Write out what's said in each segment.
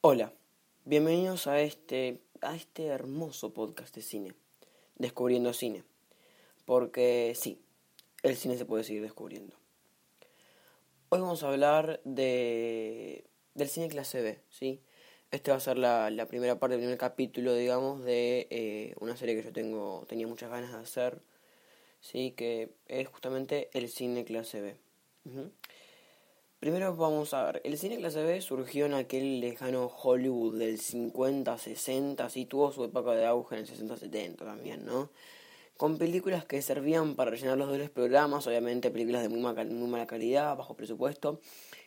Hola, bienvenidos a este, a este hermoso podcast de cine, Descubriendo Cine, porque sí, el cine se puede seguir descubriendo. Hoy vamos a hablar de, del cine clase B, ¿sí? Este va a ser la, la primera parte, el primer capítulo, digamos, de eh, una serie que yo tengo, tenía muchas ganas de hacer, ¿sí? Que es justamente el cine clase B. Primero vamos a ver, el cine clase B surgió en aquel lejano Hollywood del 50, 60, sí tuvo su época de auge en el 60, 70 también, ¿no? Con películas que servían para rellenar los dobles programas, obviamente películas de muy, muy mala calidad, bajo presupuesto,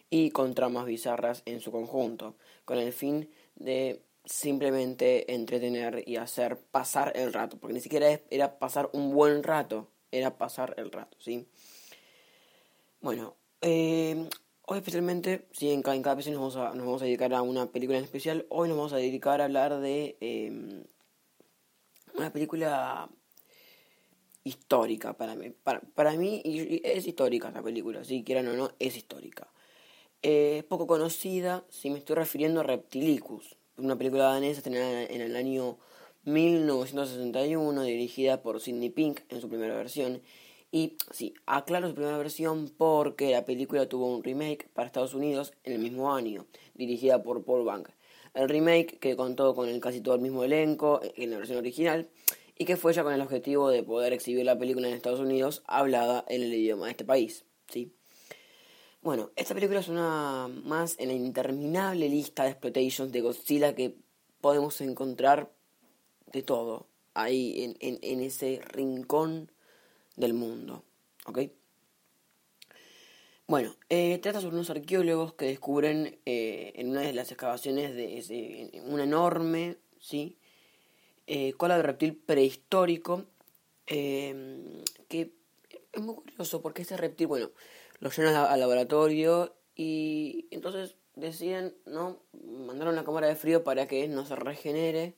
y con tramas bizarras en su conjunto, con el fin de simplemente entretener y hacer pasar el rato, porque ni siquiera era pasar un buen rato, era pasar el rato, ¿sí? Bueno, eh, Hoy especialmente, sí, en cada, en cada episodio nos vamos, a, nos vamos a dedicar a una película en especial. Hoy nos vamos a dedicar a hablar de em, una película histórica para mí. Para, para mí es histórica la película, si quieran o no, es histórica. Eh, es poco conocida, si me estoy refiriendo a Reptilicus, una película danesa estrenada en el año 1961, dirigida por Sidney Pink en su primera versión y sí, aclaro su primera versión porque la película tuvo un remake para Estados Unidos en el mismo año, dirigida por Paul Bank. El remake que contó con casi todo el mismo elenco en la versión original y que fue ya con el objetivo de poder exhibir la película en Estados Unidos hablada en el idioma de este país. ¿sí? Bueno, esta película es una más en la interminable lista de exploitations de Godzilla que podemos encontrar de todo ahí en, en, en ese rincón del mundo. ¿Ok? Bueno, eh, trata sobre unos arqueólogos que descubren eh, en una de las excavaciones de ese, un enorme, ¿sí? Eh, cola de reptil prehistórico, que es muy curioso porque ese reptil, bueno, lo llenan al laboratorio y entonces deciden, ¿no? Mandar una cámara de frío para que no se regenere.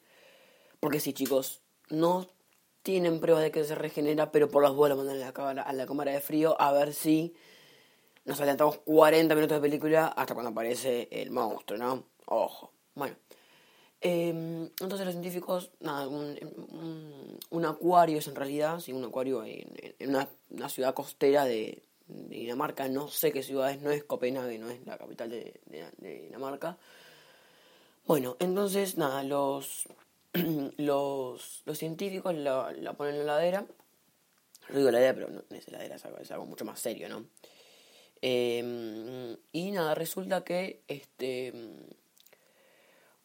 Porque sí, chicos, no tienen pruebas de que se regenera, pero por las dudas lo mandan a la, a la cámara de frío a ver si nos adelantamos 40 minutos de película hasta cuando aparece el monstruo, ¿no? Ojo. Bueno. Em, entonces los científicos, nada, un, acuario es en realidad, sí, un acuario en, una, ciudad costera de, Dinamarca, no sé qué ciudad es, no es Copenhague, no es la capital de Dinamarca. Bueno, entonces, nada, los los, los científicos la, la, ponen en la heladera. No digo heladera, pero no, es heladera, es algo, mucho más serio, ¿no? Em, y nada, resulta que este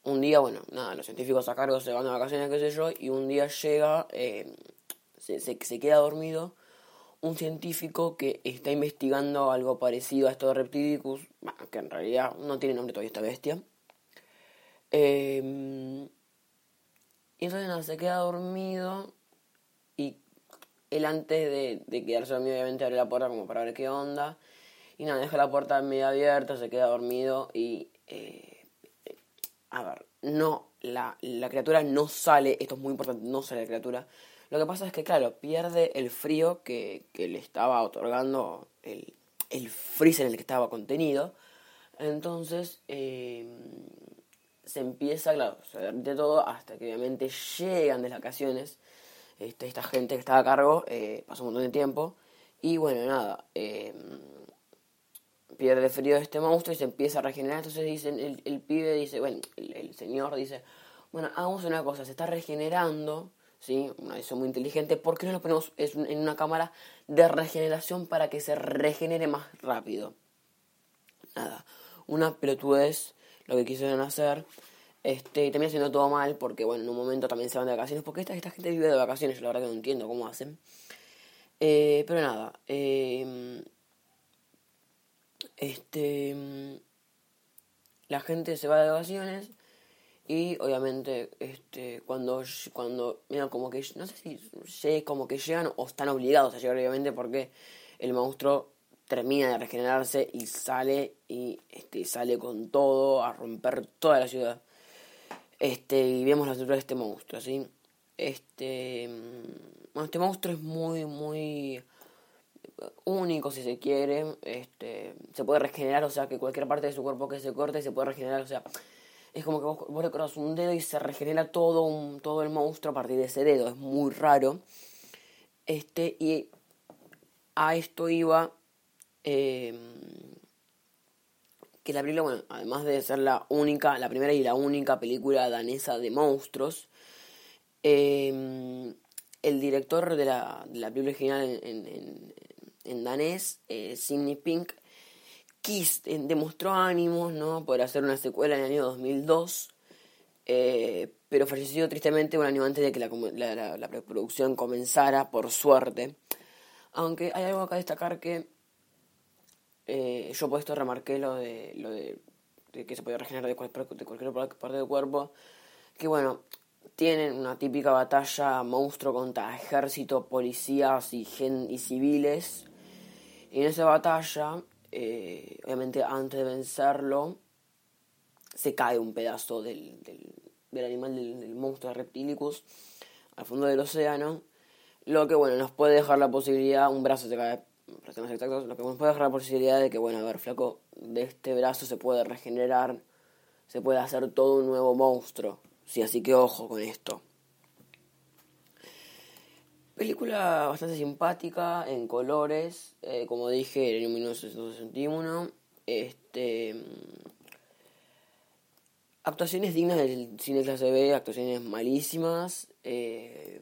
un día, bueno, nada, los científicos a cargo se van de vacaciones, qué sé yo, y un día llega, em, se, se, queda dormido un científico que está investigando algo parecido a esto de Reptidicus, que en realidad no tiene nombre todavía esta bestia. Eh, y entonces nada, se queda dormido y él antes de, de quedarse dormido obviamente abre la puerta como para ver qué onda. Y nada, deja la puerta medio abierta, se queda dormido y... Eh, a ver, no, la, la criatura no sale, esto es muy importante, no sale la criatura. Lo que pasa es que, claro, pierde el frío que, que le estaba otorgando el, el freezer en el que estaba contenido. Entonces, eh, se empieza, claro, se derrite todo hasta que obviamente llegan de vacaciones. Este, esta gente que estaba a cargo eh, pasó un montón de tiempo. Y bueno, nada, eh, pierde frío este monstruo y se empieza a regenerar. Entonces dicen, el, el pibe dice, bueno, el, señor dice, bueno, hagamos una cosa, se está regenerando, ¿sí? Eso muy inteligente, ¿por qué no lo ponemos en una cámara de regeneración para que se regenere más rápido? Nada, una pelotudez lo que quisieron hacer. Este, y también haciendo todo mal, porque bueno, en un momento también se van de vacaciones, porque esta, esta gente vive de vacaciones, yo la verdad que no entiendo cómo hacen. Eh, pero nada, eh, este, la gente se va de vacaciones y obviamente este, cuando, cuando, mira, como que, no sé si como que llegan o están obligados a llegar obviamente porque el monstruo termina de regenerarse y sale y este, sale con todo a romper toda la ciudad. Este, y vemos la estructura de este monstruo, ¿sí? Este, mm, bueno, este monstruo es muy, muy único si se quiere. Este, se puede regenerar, o sea, que cualquier parte de su cuerpo que se corte se puede regenerar, o sea, es como que vos, vos le cortas un dedo y se regenera todo, un, todo el monstruo a partir de ese dedo. Es muy raro. Este, y a esto iba eh, que la película, bueno, además de ser la única, la primera y la única película danesa de monstruos, eh, el director de la, película original en, danés, eh, Sidney Pink, quis, demostró ánimos, ¿no? Poder hacer una secuela en el año 2002, eh, pero falleció tristemente un año antes de que la, la, comenzara, por suerte. Aunque hay algo acá a destacar que eh, yo por esto remarqué lo de, lo de, que se podía regenerar de, cual, de cualquier parte del cuerpo, que bueno, tienen una típica batalla monstruo contra ejército, policías y, gen, y civiles. Y en esa batalla, eh, obviamente antes de vencerlo, se cae un pedazo del, del, del animal, del, del, monstruo Reptilicus, al fondo del océano. Lo que, bueno, nos puede dejar la posibilidad, un brazo se cae, lo que nos puede dejar la posibilidad de que, bueno, a ver, flaco, de este brazo se puede regenerar, se puede hacer todo un nuevo monstruo. Sí, así que ojo con esto. Película bastante simpática, en colores, eh, como dije, año 1961. Este, actuaciones dignas del cine clase B, actuaciones malísimas. Eh,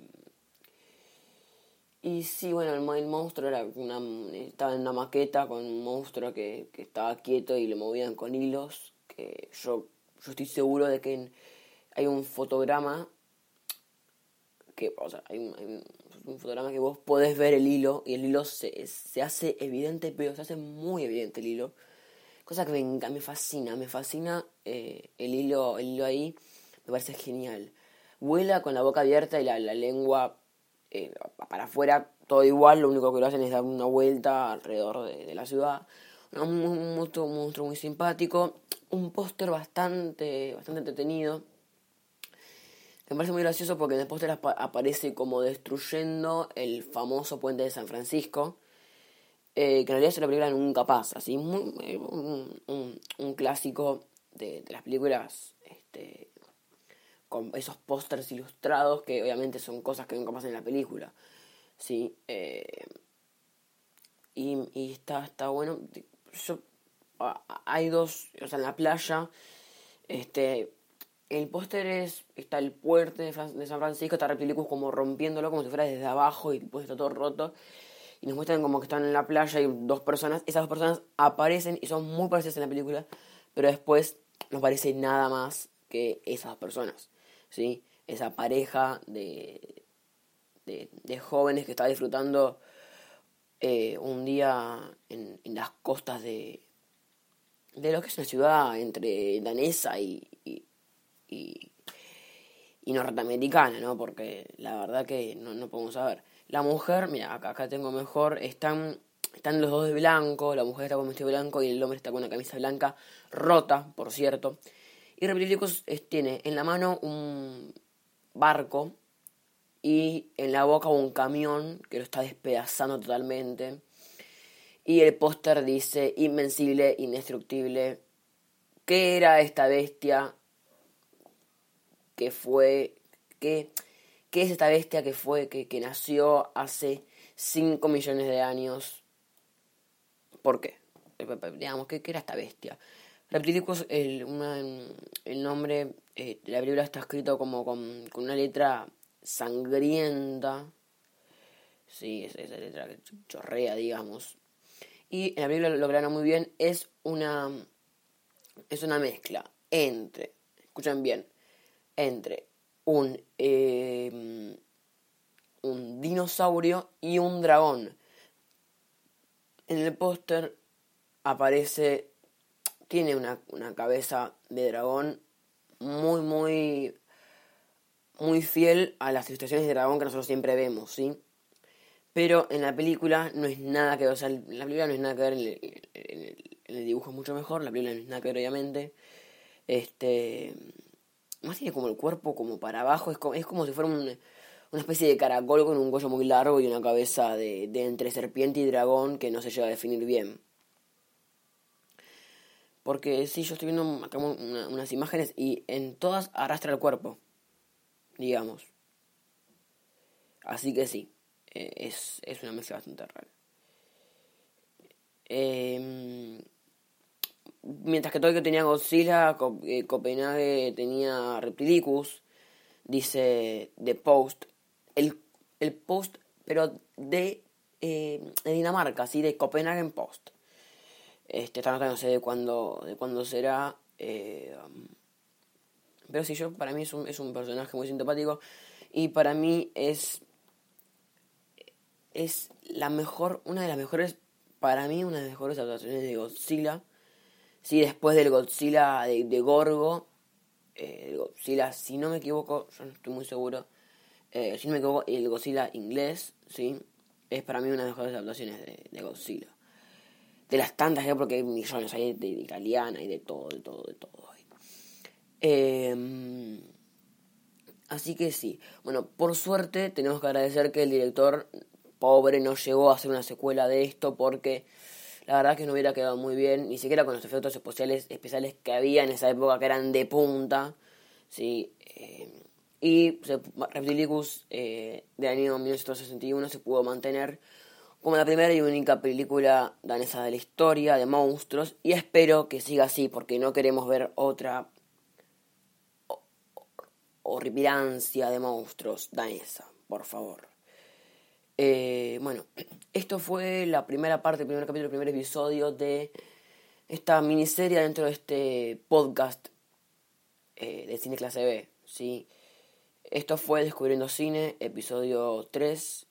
y sí, bueno, el, el, monstruo era una, estaba en una maqueta con un monstruo que, que estaba quieto y le movían con hilos. Que yo, yo estoy seguro de que hay un fotograma que, o sea, hay un, fotograma que vos podés ver el hilo y el hilo se, se hace evidente, pero se hace muy evidente el hilo. Cosa que me, me fascina, me fascina eh, el, hilo, el hilo ahí, me parece genial. Vuela con la boca abierta y la, la lengua eh, para afuera, todo igual, lo único que lo hacen es dar una vuelta alrededor de, la ciudad. Un, monstruo, un monstruo muy simpático, un póster bastante, bastante entretenido me parece muy gracioso porque en el póster aparece como destruyendo el famoso puente de San Francisco, eh, que en realidad es una película nunca pasa, así muy, un, clásico de, de, las películas este, con esos pósters ilustrados que obviamente son cosas que nunca pasan en la película. Sí, eh, y, y está, está bueno. Hay dos, o sea, en la playa, este, el póster es, está el puente de, de, San Francisco, está Reptilicus como rompiéndolo como si fuera desde abajo y después está todo roto. Y nos muestran como que están en la playa y dos personas. Esas dos personas aparecen y son muy parecidas en la película, pero después no parece nada más que esas dos personas. ¿Sí? Esa pareja de, de, de jóvenes que está disfrutando eh, un día en, las costas de, de lo que es una ciudad entre danesa y, y y, norteamericana, ¿no? Porque la verdad que no, no podemos saber. La mujer, mira, acá, acá tengo mejor, están, están los dos de blanco, la mujer está con vestido blanco y el hombre está con una camisa blanca, rota, por cierto. Y Reptilicus tiene en la mano un barco y en la boca un camión que lo está despedazando totalmente. Y el póster dice invencible, indestructible. ¿Qué era esta bestia? que fue, que, que es esta bestia que fue, que, que nació hace 5 millones de años. ¿Por qué? Digamos, ¿qué, qué era esta bestia? Reptilicus, el, el nombre eh, la película está escrito como con, con una letra sangrienta. Sí, esa, esa letra que chorrea, digamos. Y en la película lo lograron muy bien. Es una, es una mezcla entre, escuchen bien, entre un, eh, un dinosaurio y un dragón. En el póster aparece, tiene una, una cabeza de dragón muy, muy, muy fiel a las ilustraciones de dragón que nosotros siempre vemos, ¿sí? Pero en la película no es nada que ver, o sea, la película no es nada que ver, en el, dibujo es mucho mejor, la película no es nada que ver, obviamente. Este más tiene como el cuerpo como para abajo, es como, es como si fuera un, una especie de caracol con un cuello muy largo y una cabeza de, de, entre serpiente y dragón que no se llega a definir bien. Porque sí, yo estoy viendo unas imágenes y en todas arrastra el cuerpo, digamos. Así que sí, eh, es, es, una mezcla bastante rara. Eh, mientras que Tokio tenía Godzilla, eh, Copenhague tenía Reptilicus, dice The Post. El, el Post, pero de, de Dinamarca, ¿sí? de Copenhagen Post. Este, esta nota no sé de cuándo, de cuándo será. Eh, pero sí, yo, para mí es un, es un personaje muy simpático. Y para mí es. Es la mejor. Una de las mejores. Para mí, una de las mejores adaptaciones de Godzilla. Sí, después del Godzilla de, Gorgo. Eh, Godzilla, si no me equivoco, yo no estoy muy seguro. Eh, si no me equivoco, el Godzilla inglés, ¿sí? Es para mí una de las mejores adaptaciones de Godzilla de las tantas, porque hay millones, hay de, italiana y de todo, de todo, de todo. Em, así que sí, bueno, por suerte tenemos que agradecer que el director pobre no llegó a hacer una secuela de esto porque la verdad que no hubiera quedado muy bien, ni siquiera con los efectos especiales, especiales que había en esa época que eran de punta, ¿sí? Em, y Reptilicus eh, de año 1961 se pudo mantener como la primera y única película danesa de la historia de monstruos y espero que siga así porque no queremos ver otra horripilancia de monstruos danesa, por favor. Eh, bueno, esto fue la primera parte, el primer capítulo, el primer episodio de esta miniserie dentro de este podcast eh, de Cine Clase B. ¿sí? Esto fue Descubriendo Cine, episodio 3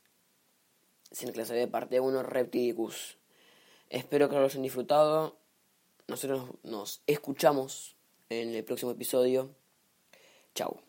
sin clase B, parte 1, Reptidicus. Espero que lo hayan disfrutado. Nosotros nos escuchamos en el próximo episodio. Chao.